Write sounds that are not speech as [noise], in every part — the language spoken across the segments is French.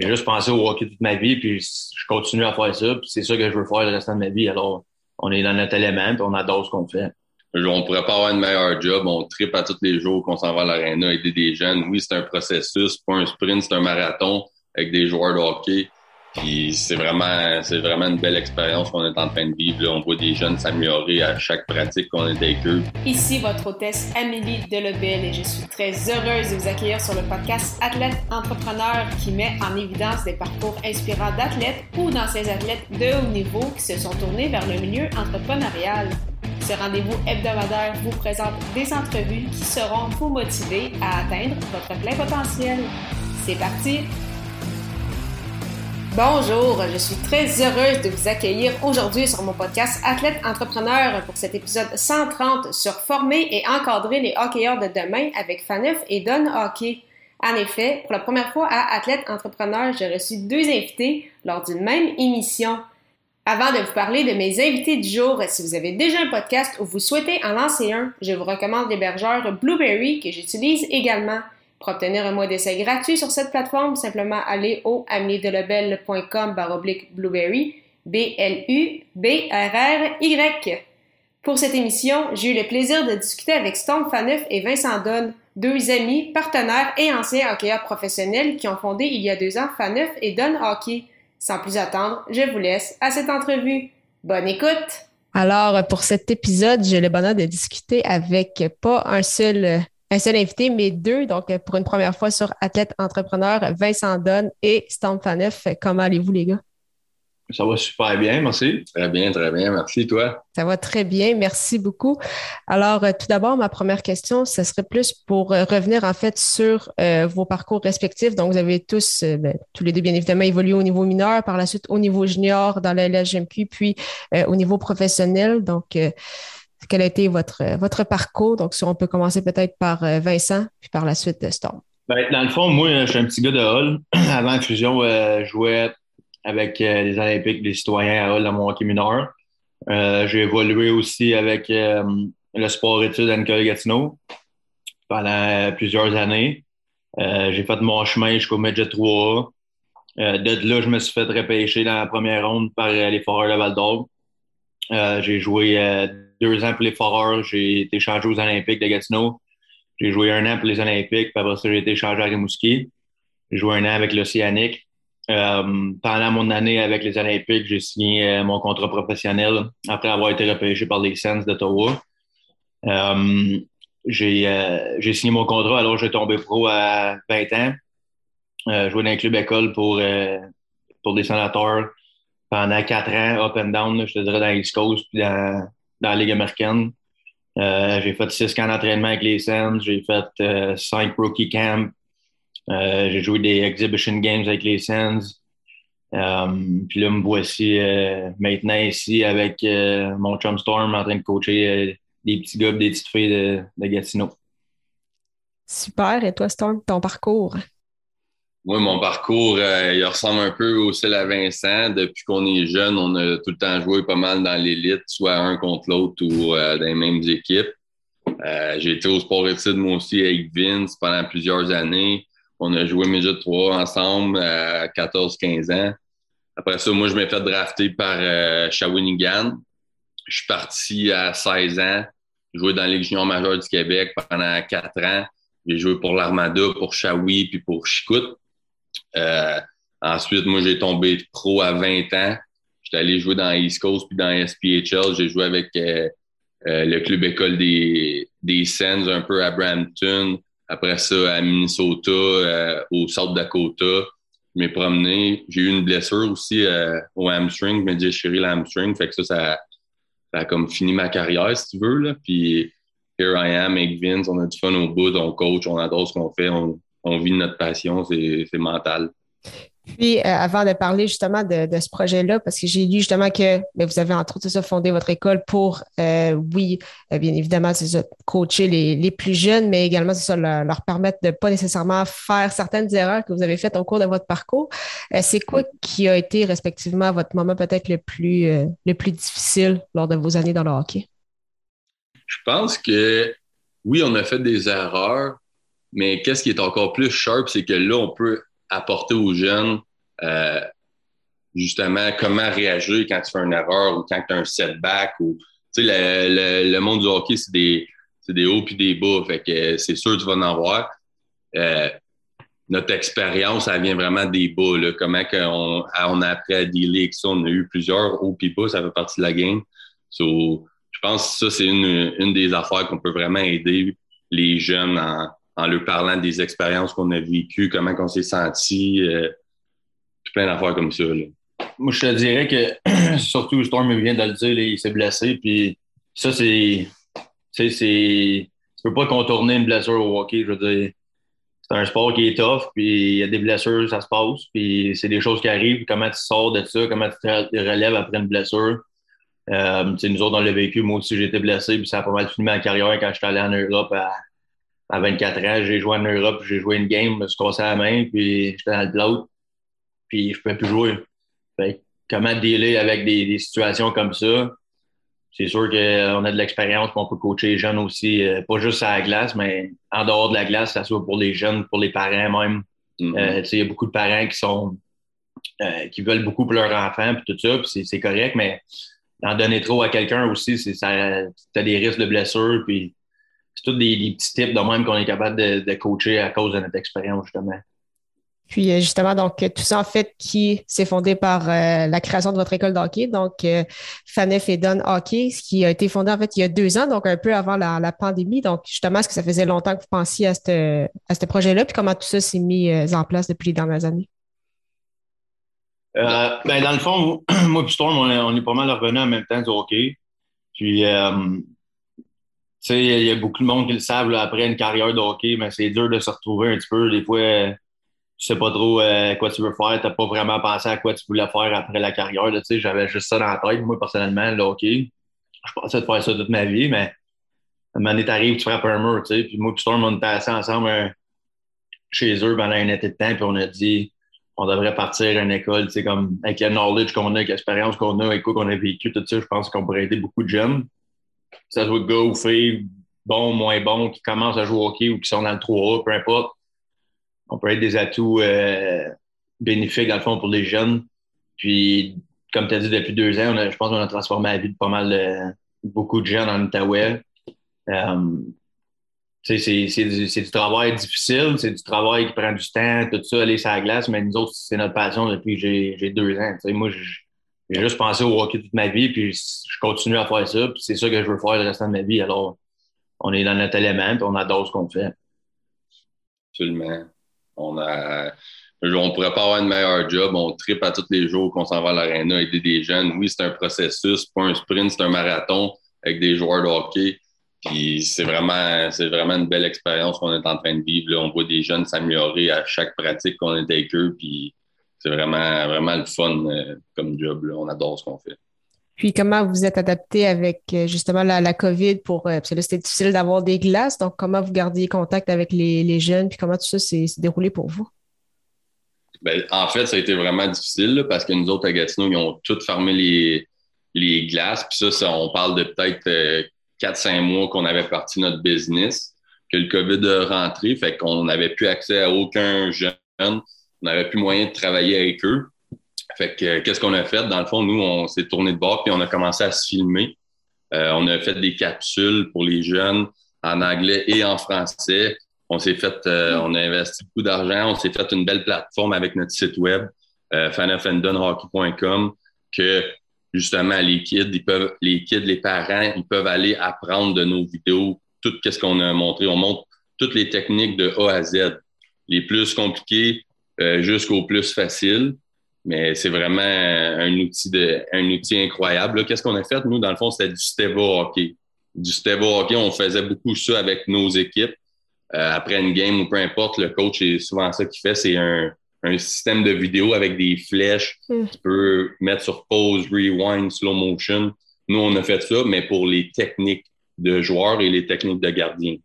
j'ai juste pensé au hockey toute ma vie, puis je continue à faire ça, puis c'est ça que je veux faire le restant de ma vie. Alors, on est dans notre élément, puis on adore ce qu'on fait. On pourrait pas avoir une meilleure job, on tripe à tous les jours qu'on s'en va à l'aréna aider des jeunes. Oui, c'est un processus, pas un sprint, c'est un marathon avec des joueurs de hockey. Puis c'est vraiment, c'est vraiment une belle expérience qu'on est en train de vivre. On voit des jeunes s'améliorer à chaque pratique qu'on est avec eux. Ici votre hôtesse Amélie Delebel et je suis très heureuse de vous accueillir sur le podcast Athlète Entrepreneur qui met en évidence des parcours inspirants d'athlètes ou d'anciens athlètes de haut niveau qui se sont tournés vers le milieu entrepreneurial. Ce rendez-vous hebdomadaire vous présente des entrevues qui seront vous motiver à atteindre votre plein potentiel. C'est parti! Bonjour, je suis très heureuse de vous accueillir aujourd'hui sur mon podcast Athlète Entrepreneur pour cet épisode 130 sur former et encadrer les hockeyeurs de demain avec Faneuf et Don Hockey. En effet, pour la première fois à Athlète Entrepreneur, j'ai reçu deux invités lors d'une même émission. Avant de vous parler de mes invités du jour, si vous avez déjà un podcast ou vous souhaitez en lancer un, je vous recommande l'hébergeur Blueberry que j'utilise également. Pour obtenir un mois d'essai gratuit sur cette plateforme, simplement allez au ameliedelebel.com baroblique blueberry, B-L-U-B-R-R-Y. Pour cette émission, j'ai eu le plaisir de discuter avec Storm Faneuf et Vincent Donne, deux amis, partenaires et anciens hockeyeurs professionnels qui ont fondé il y a deux ans Faneuf et Donne Hockey. Sans plus attendre, je vous laisse à cette entrevue. Bonne écoute! Alors, pour cet épisode, j'ai le bonheur de discuter avec pas un seul un seul invité, mais deux. Donc, pour une première fois sur Athlète Entrepreneur, Vincent Donne et Stamp Faneuf. Comment allez-vous, les gars? Ça va super bien, merci. Très bien, très bien. Merci, toi. Ça va très bien. Merci beaucoup. Alors, euh, tout d'abord, ma première question, ce serait plus pour euh, revenir en fait sur euh, vos parcours respectifs. Donc, vous avez tous, ben, tous les deux, bien évidemment, évolué au niveau mineur, par la suite au niveau junior dans la LHMQ, puis au niveau professionnel. Donc, quel a été votre, votre parcours? Donc, si on peut commencer peut-être par euh, Vincent, puis par la suite de Storm. Ben, dans le fond, moi, je suis un petit gars de Hall. [clears throat] Avant la fusion, euh, je jouais avec euh, les Olympiques des citoyens à Hall dans mon hockey mineur. j'ai évolué aussi avec le sport-études à Nicole Gatineau pendant plusieurs années. j'ai fait mon chemin jusqu'au Midget 3 de là, je me suis fait repêcher dans la première ronde par les Foreurs de Val d'Or. j'ai joué deux ans pour les Foreurs. J'ai été changé aux Olympiques de Gatineau. J'ai joué un an pour les Olympiques, puis après ça, j'ai été changé à Rimouski. J'ai joué un an avec l'Océanique. Euh, pendant mon année avec les Olympiques, j'ai signé euh, mon contrat professionnel après avoir été repêché par les Sens d'Ottawa. Euh, j'ai signé mon contrat alors j'ai tombé pro à 20 ans. Euh, joué dans un club école pour, pour des sénateurs pendant quatre ans, up and down, je te dirais, dans l'East Coast puis dans, dans la Ligue américaine. Euh, j'ai fait six camps d'entraînement avec les Sens. J'ai fait euh, cinq rookie camps. Euh, j'ai joué des exhibition games avec les Sens. puis là, me voici maintenant ici avec mon chum Storm en train de coacher des petits gars des petites filles de, de Gatineau. Super. Et toi, Storm, ton parcours? Moi, mon parcours, euh, il ressemble un peu au à Vincent. Depuis qu'on est jeune, on a tout le temps joué pas mal dans l'élite, soit un contre l'autre ou euh, dans les mêmes équipes. Euh, j'ai été au sport études, moi aussi, avec Vince pendant plusieurs années. On a joué Midget 3 ensemble à 14-15 ans. Après ça, moi, je m'ai fait drafter par Shawinigan. Je suis parti à 16 ans. J'ai joué dans la Ligue junior majeure du Québec pendant 4 ans. J'ai joué pour l'Armada, pour Shawi puis pour Chicout. Euh, ensuite, moi, j'ai tombé pro à 20 ans. J'étais allé jouer dans East Coast puis dans SPHL. J'ai joué avec euh, euh, le club école des, des Sens un peu à Brampton. Après ça, à Minnesota, au South Dakota. Je m'ai promené. J'ai eu une blessure aussi au hamstring. Je m'ai déchiré l'hamstring. Fait que ça, ça, a comme fini ma carrière, si tu veux. Là. Puis here I am avec Vince. On a du fun au bout. On coach, on adore ce qu'on fait. On vit notre passion, c'est mental. Puis, euh, avant de parler justement de, ce projet-là, parce que j'ai lu justement que ben, vous avez entre autres ça, fondé votre école pour, euh, oui, euh, bien évidemment, c'est ça, coacher les, plus jeunes, mais également, c'est ça, leur, permettre de pas nécessairement faire certaines erreurs que vous avez faites au cours de votre parcours. c'est quoi qui a été respectivement votre moment peut-être le plus, le plus difficile lors de vos années dans le hockey? Je pense que oui, on a fait des erreurs, mais qu'est-ce qui est encore plus sharp, c'est que là, on peut apporter aux jeunes justement comment réagir quand tu fais une erreur ou quand tu as un setback ou sais le, le, monde du hockey c'est des des hauts puis des bas fait que c'est sûr que tu vas en avoir. Euh, notre expérience elle vient vraiment des bas là. comment qu'on on a appris à dealer avec ça? On a eu plusieurs hauts puis bas ça fait partie de la game. So, je pense que ça c'est une, une des affaires qu'on peut vraiment aider les jeunes en, en leur parlant des expériences qu'on a vécues comment qu'on s'est senti euh, plein d'affaires comme ça là. Moi, je te dirais que, [clears throat] surtout, Storm vient de le dire, il s'est blessé. Puis ça, c'est. Tu sais. Tu peux pas contourner une blessure au hockey. Je veux dire, c'est un sport qui est tough. Puis il y a des blessures, ça se passe. Puis c'est des choses qui arrivent. Comment tu sors de ça? Comment tu te relèves après une blessure? Euh, nous autres, on l'a vécu. Moi aussi, j'ai été blessé. Puis ça a pas mal fini ma carrière quand j'étais allé en Europe à, à 24 ans. J'ai joué en Europe. J'ai joué une game. Je me suis cassé la main. Puis j'étais dans le bloc. Puis je ne pouvais plus jouer comment dealer avec des, situations comme ça? C'est sûr qu'on a de l'expérience, qu'on peut coacher les jeunes aussi, euh, pas juste à la glace, mais en dehors de la glace, ça soit pour les jeunes, pour les parents même. Mm-hmm. Euh, il y a beaucoup de parents qui sont euh, qui veulent beaucoup pour leurs enfants puis tout ça, puis c'est correct, mais en donner trop à quelqu'un aussi, c'est ça as des risques de blessure, puis c'est tous des, petits tips de même qu'on est capable de, de coacher à cause de notre expérience, justement. Puis euh, justement, donc tout ça en fait qui s'est fondé par euh, la création de votre école de hockey, donc euh, Fanef et Don Hockey, ce qui a été fondé en fait il y a deux ans, donc un peu avant la, pandémie. Donc justement, est-ce que ça faisait longtemps que vous pensiez à ce à ce projet-là, puis comment tout ça s'est mis en place depuis les dernières années? ben, dans le fond, [clears throat] moi et Storm, on est, pas mal revenus en même temps du hockey. Puis, tu sais, il y, a beaucoup de monde qui le savent après une carrière de hockey, mais c'est dur de se retrouver un petit peu. Des fois, tu sais pas trop euh, quoi tu veux faire, tu n'as pas vraiment pensé à quoi tu voulais faire après la carrière. J'avais juste ça dans la tête, moi, personnellement, le hockey. Je pensais de faire ça toute ma vie, mais à un moment donné, t'arrives, tu frappes un mur, tu sais. Puis moi, puis on était assis ensemble euh, chez eux pendant un été de temps, puis on a dit on devrait partir à une école, tu sais, comme avec le knowledge qu'on a, avec l'expérience qu'on a, avec quoi qu'on a vécu, tout ça, je pense qu'on pourrait aider beaucoup de jeunes. Ça soit gars ou moins bons, qui commencent à jouer au hockey ou qui sont dans le 3A, peu importe on peut être des atouts euh, bénéfiques, dans le fond, pour les jeunes. Puis, comme tu as dit, depuis deux ans, je pense qu'on a transformé la vie de pas mal de beaucoup de jeunes en Outaouais. Euh, c'est du, travail difficile, c'est du travail qui prend du temps, tout ça, aller sur la glace, mais nous autres, c'est notre passion depuis que j'ai deux ans. moi, j'ai juste pensé au hockey toute ma vie, puis je continue à faire ça, puis c'est ça que je veux faire le restant de ma vie. Alors, on est dans notre élément, puis on adore ce qu'on fait. Absolument. On a on pourrait pas avoir un meilleur job. On tripe à tous les jours qu'on s'en va à l'aréna aider des jeunes. Oui, c'est un processus, pas un sprint, c'est un marathon avec des joueurs de hockey. Puis c'est vraiment, c'est vraiment une belle expérience qu'on est en train de vivre. On voit des jeunes s'améliorer à chaque pratique qu'on est avec eux. Puis c'est vraiment, vraiment le fun euh, comme job. On adore ce qu'on fait. Puis comment vous êtes adapté avec euh, justement la, COVID pour euh, parce que là c'était difficile d'avoir des glaces, donc comment vous gardiez contact avec les, jeunes, puis comment tout ça s'est déroulé pour vous? Ben, en fait, ça a été vraiment difficile parce que nous autres à Gatineau, ils ont tous fermé les, les glaces. Puis ça, on parle de peut-être 4-5 euh, mois qu'on avait parti notre business, que le COVID a rentré, fait qu'on n'avait plus accès à aucun jeune, on n'avait plus moyen de travailler avec eux. Fait que qu'est-ce qu'on a fait? Dans le fond, nous, on s'est tourné de bord puis on a commencé à se filmer. Euh, on a fait des capsules pour les jeunes en anglais et en français. On s'est fait, euh, on a investi beaucoup d'argent. On s'est fait une belle plateforme avec notre site web, euh, que justement les kids, ils peuvent, les kids, les parents, ils peuvent aller apprendre de nos vidéos tout ce qu'on a montré. On montre toutes les techniques de A à Z, les plus compliquées euh, jusqu'aux plus faciles. Mais c'est vraiment un outil, de, un outil incroyable. Qu'est-ce qu'on a fait? Nous, dans le fond, c'était du Steva Hockey. Du Steva Hockey, on faisait beaucoup ça avec nos équipes. Euh, après une game ou peu importe, le coach, c'est souvent ça qu'il fait, c'est un, un, système de vidéo avec des flèches. Mm. Tu peux mettre sur pause, rewind, slow motion. Nous, on a fait ça, mais pour les techniques de joueurs et les techniques de gardiens.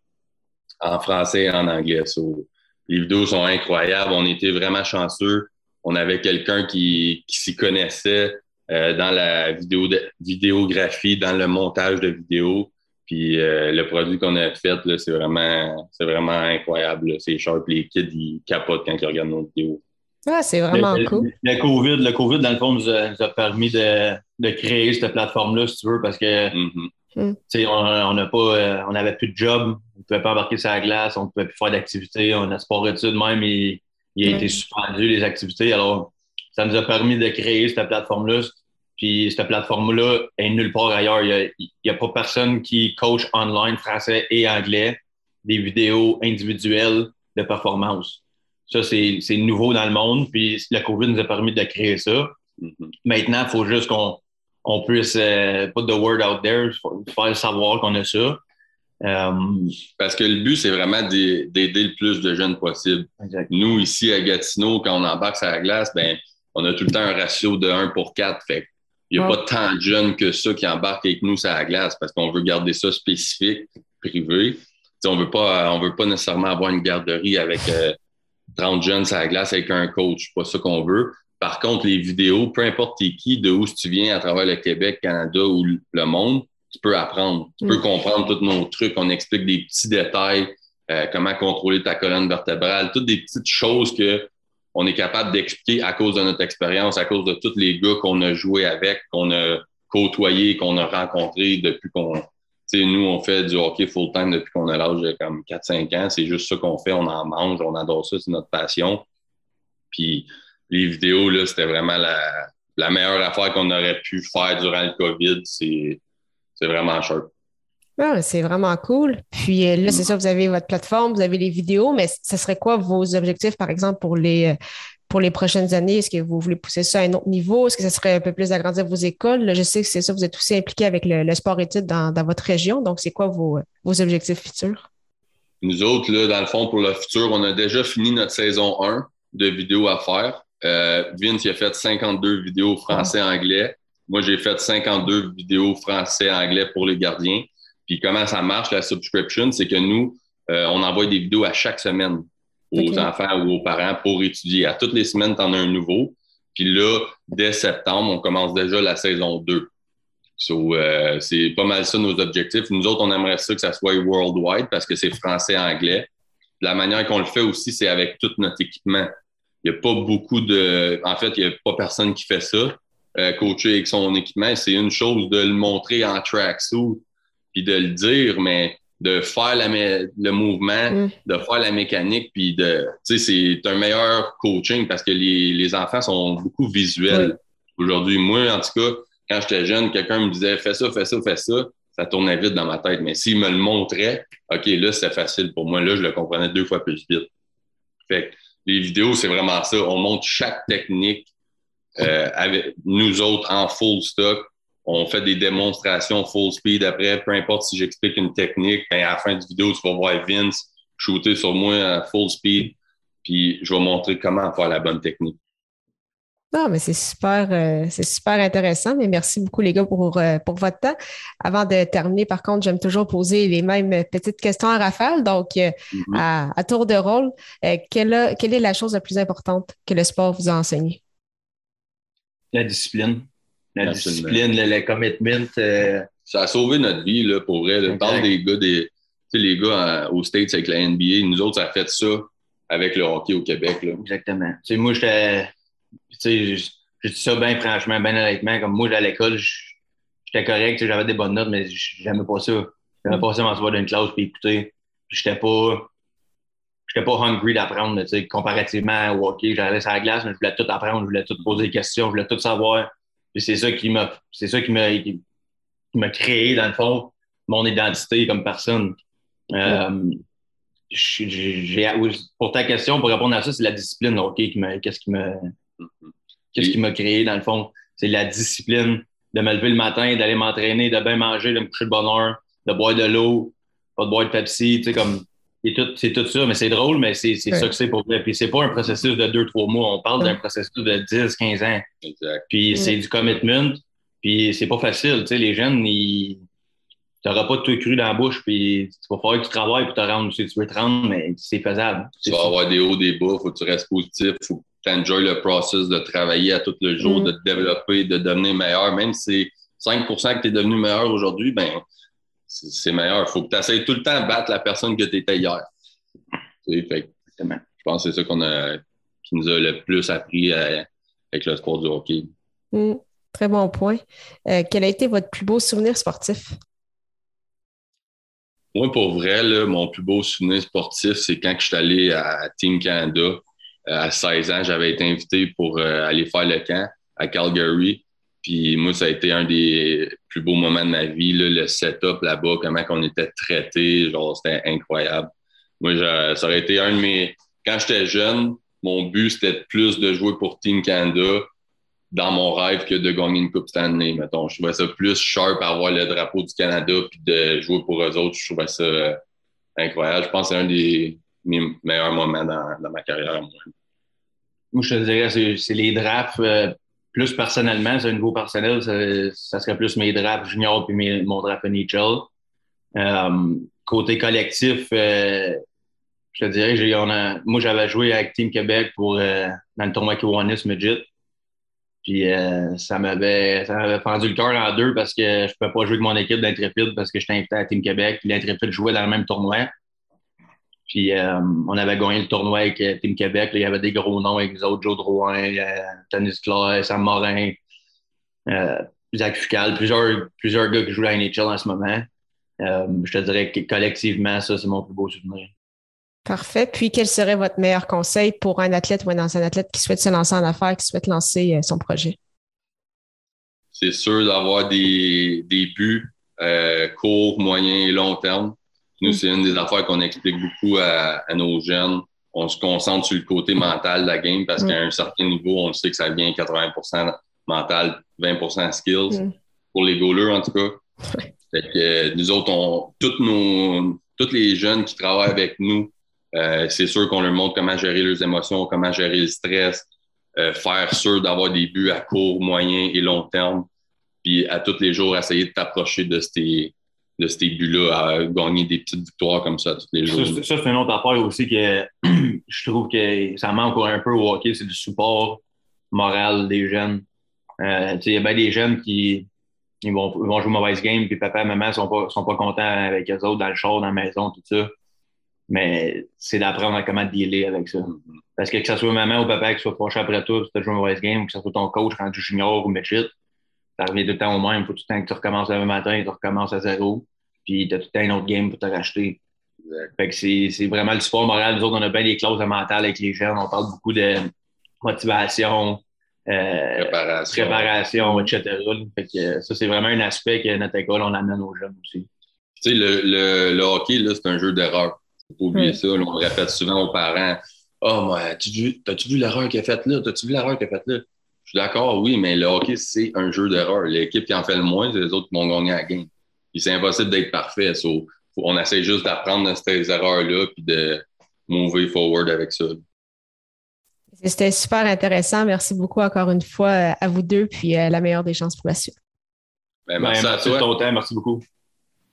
En français et en anglais. Les vidéos sont incroyables. On était vraiment chanceux on avait quelqu'un qui, s'y connaissait euh, dans la vidéo vidéographie, dans le montage de vidéos. Puis euh, le produit qu'on a fait, c'est vraiment, c'est vraiment incroyable. C'est sharp. Les kids, ils capotent quand ils regardent nos vidéos. Ah, c'est vraiment cool. Le, COVID, le COVID, dans le fond, nous a, permis de, de, créer cette plateforme-là, si tu veux, parce que mm-hmm. Mm. on n'a pas euh, on n'avait plus de job, on ne pouvait pas embarquer sur la glace, on ne pouvait plus faire d'activités, on a sport études même, il, il a été suspendu les activités. Alors, ça nous a permis de créer cette plateforme-là. Puis cette plateforme-là est nulle part ailleurs. Il n'y a, a, pas personne qui coach online français et anglais des vidéos individuelles de performance. Ça, c'est nouveau dans le monde. Puis la COVID nous a permis de créer ça. Mm-hmm. Maintenant, il faut juste qu'on on puisse euh, put the word out there, faire savoir qu'on a ça. Euh, Parce que le but, c'est vraiment d'aider le plus de jeunes possible. Nous, ici à Gatineau, quand on embarque sur la glace, ben, on a tout le temps un ratio de 1 pour 4. Fait il n'y a pas tant de jeunes que ça qui embarquent avec nous sur la glace parce qu'on veut garder ça spécifique, privé. on ne veut pas nécessairement avoir une garderie avec 30 euh, jeunes sur la glace avec un coach. C'est pas ça qu'on veut. Par contre, les vidéos, peu importe qui, de où tu viens à travers le Québec, Canada ou le monde, tu peux apprendre. Tu peux mm. comprendre tous nos trucs. On explique des petits détails, euh, comment contrôler ta colonne vertébrale, toutes des petites choses que on est capable d'expliquer à cause de notre expérience, à cause de tous les gars qu'on a joué avec, qu'on a côtoyé, qu'on a rencontrés depuis qu'on. Tu sais, nous, on fait du hockey full-time depuis qu'on a l'âge de comme 4-5 ans. C'est juste ça qu'on fait. On en mange, on adore ça, c'est notre passion. Puis les vidéos, là, c'était vraiment la, la meilleure affaire qu'on aurait pu faire durant le COVID. C'est vraiment cher. Ah, c'est vraiment cool. Puis euh, là, c'est ça, vous avez votre plateforme, vous avez les vidéos, mais ce serait quoi vos objectifs, par exemple, pour les, euh, pour les prochaines années? Est-ce que vous voulez pousser ça à un autre niveau? Est-ce que ce serait un peu plus d'agrandir vos écoles? je sais que c'est ça, vous êtes aussi impliqué avec le, sport-études dans, votre région. Donc, c'est quoi vos, vos objectifs futurs? Nous autres, là, dans le fond, pour le futur, on a déjà fini notre saison 1 de vidéos à faire. Euh, Vince, il a fait 52 vidéos français-anglais. Moi, j'ai fait 52 vidéos français-anglais pour les gardiens. Puis comment ça marche, la subscription, c'est que nous, euh, on envoie des vidéos à chaque semaine aux enfants ou aux parents pour étudier. À toutes les semaines, tu en as un nouveau. Puis là, dès septembre, on commence déjà la saison 2. So, euh, c'est pas mal ça nos objectifs. Nous autres, on aimerait ça que ça soit worldwide parce que c'est français-anglais. La manière qu'on le fait aussi, c'est avec tout notre équipement. Il n'y a pas beaucoup de. En fait, il n'y a pas personne qui fait ça, euh, coacher avec son équipement. C'est une chose de le montrer en tracksuit puis de le dire, mais de faire la, le mouvement, mm. de faire la mécanique, puis de, tu sais, c'est un meilleur coaching parce que les, les enfants sont beaucoup visuels aujourd'hui. Moi, en tout cas, quand j'étais jeune, quelqu'un me disait fais ça, fais ça, fais ça, ça tournait vite dans ma tête. Mais s'il me le montrait, OK, là, c'est facile pour moi. Là, je le comprenais deux fois plus vite. Fait que les vidéos, c'est vraiment ça. On montre chaque technique euh, avec nous autres en full stock on fait des démonstrations full speed après, peu importe si j'explique une technique, ben à la fin du vidéo, tu vas voir Vince shooter sur moi à full speed, puis je vais montrer comment faire la bonne technique. Non, mais c'est super, euh, c'est super intéressant. Mais merci beaucoup, les gars, pour, euh, pour votre temps. Avant de terminer, par contre, j'aime toujours poser les mêmes petites questions à Raphaël. Donc, euh, mm-hmm. à, tour de rôle, quelle, quelle est la chose la plus importante que le sport vous a enseigné? La discipline. La discipline, le, commitment. Euh, ça a sauvé notre vie, là, pour vrai. Le temps des gars, des, les gars aux States avec la NBA, nous autres, ça a fait ça avec le hockey au Québec. Là. Exactement. sais moi, j'étais. Je dis ça bien franchement, bien honnêtement. Comme moi, à l'école, j'étais correct, j'avais des bonnes notes, mais j'aimais pas ça. J'aimais pas ça m'asseoir dans une classe et écouter. J'étais pas. J'étais pas hungry d'apprendre, comparativement au hockey. J'allais sur la glace, mais je voulais tout apprendre, je voulais tout poser des questions, je voulais tout savoir c'est ça qui m'a, c'est ça qui m'a créé, dans le fond, mon identité comme personne. Euh, pour ta question, pour répondre à ça, c'est la discipline, OK, qui qu'est-ce qui m'a, qu'est-ce qui m'a créé, dans le fond? C'est la discipline de me lever le matin, d'aller m'entraîner, de bien manger, de me coucher de bonne heure, de boire de l'eau, pas de boire de Pepsi, tu sais, comme, c'est tout, ça, mais c'est drôle, mais c'est, ça que c'est pour vrai. Puis c'est pas un processus de deux, trois mois. On parle d'un processus de 10, 15 ans. Exact. Puis c'est du commitment. Puis c'est pas facile. Tu sais, les jeunes, ils. n'auras pas tout cru dans la bouche, puis il va falloir que tu travailles pour te rendre si tu veux te rendre, mais c'est faisable. Tu vas avoir des hauts, des bas, faut que tu restes positif, faut que tu enjoy le process de travailler à tout le jour, mm. de te développer, de devenir meilleur. Même si c'est 5% que tu es devenu meilleur aujourd'hui, ben c'est meilleur. Il faut que tu essaies tout le temps de battre la personne que tu étais hier. je pense que c'est ça qu'on a. qui nous a le plus appris avec le sport du hockey. Mm. très bon point. quel a été votre plus beau souvenir sportif? Moi, pour vrai, mon plus beau souvenir sportif, c'est quand je suis allé à Team Canada euh, à 16 ans. J'avais été invité pour euh, aller faire le camp à Calgary. Puis moi, ça a été un des plus beaux moments de ma vie, le setup là-bas, comment on était traités, genre c'était incroyable. Moi, ça aurait été un de mes. Quand j'étais jeune, mon but c'était plus de jouer pour Team Canada dans mon rêve que de gagner une Coupe Stanley, mettons. Je trouvais ça plus sharp à avoir le drapeau du Canada puis de jouer pour eux autres. Je trouvais ça euh, incroyable. Je pense que c'est un des meilleurs moments dans, ma carrière. Moi. je te dirais, c'est les drafts. Euh, plus personnellement, c'est un niveau personnel, ça, serait plus mes drafts juniors puis mon draft NHL. Euh, côté collectif, je te dirais, on a, moi, j'avais joué avec Team Québec pour, dans le tournoi Kiwanis Midget. Puis euh, ça m'avait ça m'avait fendu le cœur en deux parce que je ne pouvais pas jouer avec mon équipe d'Intrépide parce que j'étais invité à Team Québec. Puis l'Intrépide jouait dans le même tournoi. Puis euh, on avait gagné le tournoi avec euh, Team Québec. il y avait des gros noms avec les autres, Joe Drouin, Tanis Clay, Sam Morin, Zach Fucal, plusieurs, plusieurs gars qui jouent à NHL en ce moment. je te dirais que collectivement, ça, c'est mon plus beau souvenir. Parfait. Puis, quel serait votre meilleur conseil pour un athlète ou un ancien athlète qui souhaite se lancer en affaires, qui souhaite lancer euh, son projet? C'est sûr d'avoir des, des buts euh, courts, moyens et long terme. Nous, c'est une des affaires qu'on explique beaucoup à, nos jeunes. On se concentre sur le côté mental de la game parce mm. qu'à un certain niveau, on sait que ça vient 80% mental, 20% skills. Mm. Pour les goalers, en tout cas. Fait que, nous autres, on, toutes nos, tous les jeunes qui travaillent avec nous, euh, c'est sûr qu'on leur montre comment gérer leurs émotions, comment gérer le stress, euh, faire sûr d'avoir des buts à court, moyen et long terme, puis à tous les jours essayer de t'approcher de ces, de ces buts-là, à gagner des petites victoires comme ça tous les jours. Ça, c'est une autre affaire aussi que [clears throat] je trouve que ça manque un peu au hockey, c'est du support moral des jeunes. Euh, il y a bien des jeunes qui ils vont, vont jouer mauvaise game, puis papa et maman sont pas, sont pas contents avec eux autres dans le show, dans la maison, tout ça. Mais c'est d'apprendre à comment dealer avec ça. Parce que que ce soit maman ou papa qui soit proche après toi, si tu as joué une mauvaise game, ou que ce soit ton coach rendu junior ou midget, ça revient tout le temps au même. Il faut tout le temps que tu recommences le même matin, tu recommences à zéro, puis tu as tout le temps une autre game pour te racheter. Fait que c'est vraiment le sport moral. Nous autres, on a bien des clauses mentales avec les jeunes. On parle beaucoup de motivation, euh, préparation. préparation, etc. Fait que ça, c'est vraiment un aspect que notre école, on amène aux jeunes aussi. Tu sais, le, le, le hockey, c'est un jeu d'erreur. Faut pas oublier ça. on répète souvent aux parents Oh, moi, as-tu vu, vu l'erreur qu'il a faite là? As-tu vu l'erreur qu'il a faite là? Je suis d'accord, oui, mais le hockey, c'est un jeu d'erreur. L'équipe qui en fait le moins, c'est les autres qui vont gagner la game. c'est impossible d'être parfait. on essaie juste d'apprendre de ces erreurs-là puis de move forward avec ça. C'était super intéressant. Merci beaucoup encore une fois euh, à vous deux, puis euh, la meilleure des chances pour la suite. Ben, merci, ben, merci à toi. Merci beaucoup.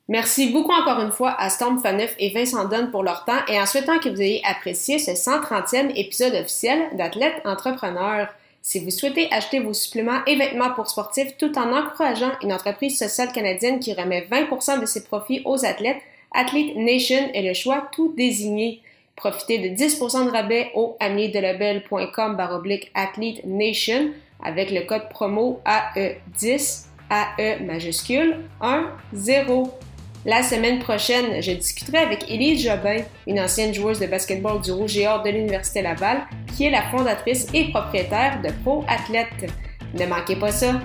Merci beaucoup encore une fois à Storm Faneuf et Vincent Dunn pour leur temps et en souhaitant que vous ayez apprécié ce 130e épisode officiel d'Athlète Entrepreneur. Si vous souhaitez acheter vos suppléments et vêtements pour sportifs tout en encourageant une entreprise sociale canadienne qui remet 20% de ses profits aux athlètes, Athlete Nation est le choix tout désigné. Profitez de 10% de rabais au amiedelabel.com baroblique Athlete Nation avec le code promo AE10 AE majuscule 1 0. La semaine prochaine, je discuterai avec Élise Jobin, une ancienne joueuse de basketball du Rouge et Or de l'Université Laval, qui est la fondatrice et propriétaire de Pro Athlète. Ne manquez pas ça!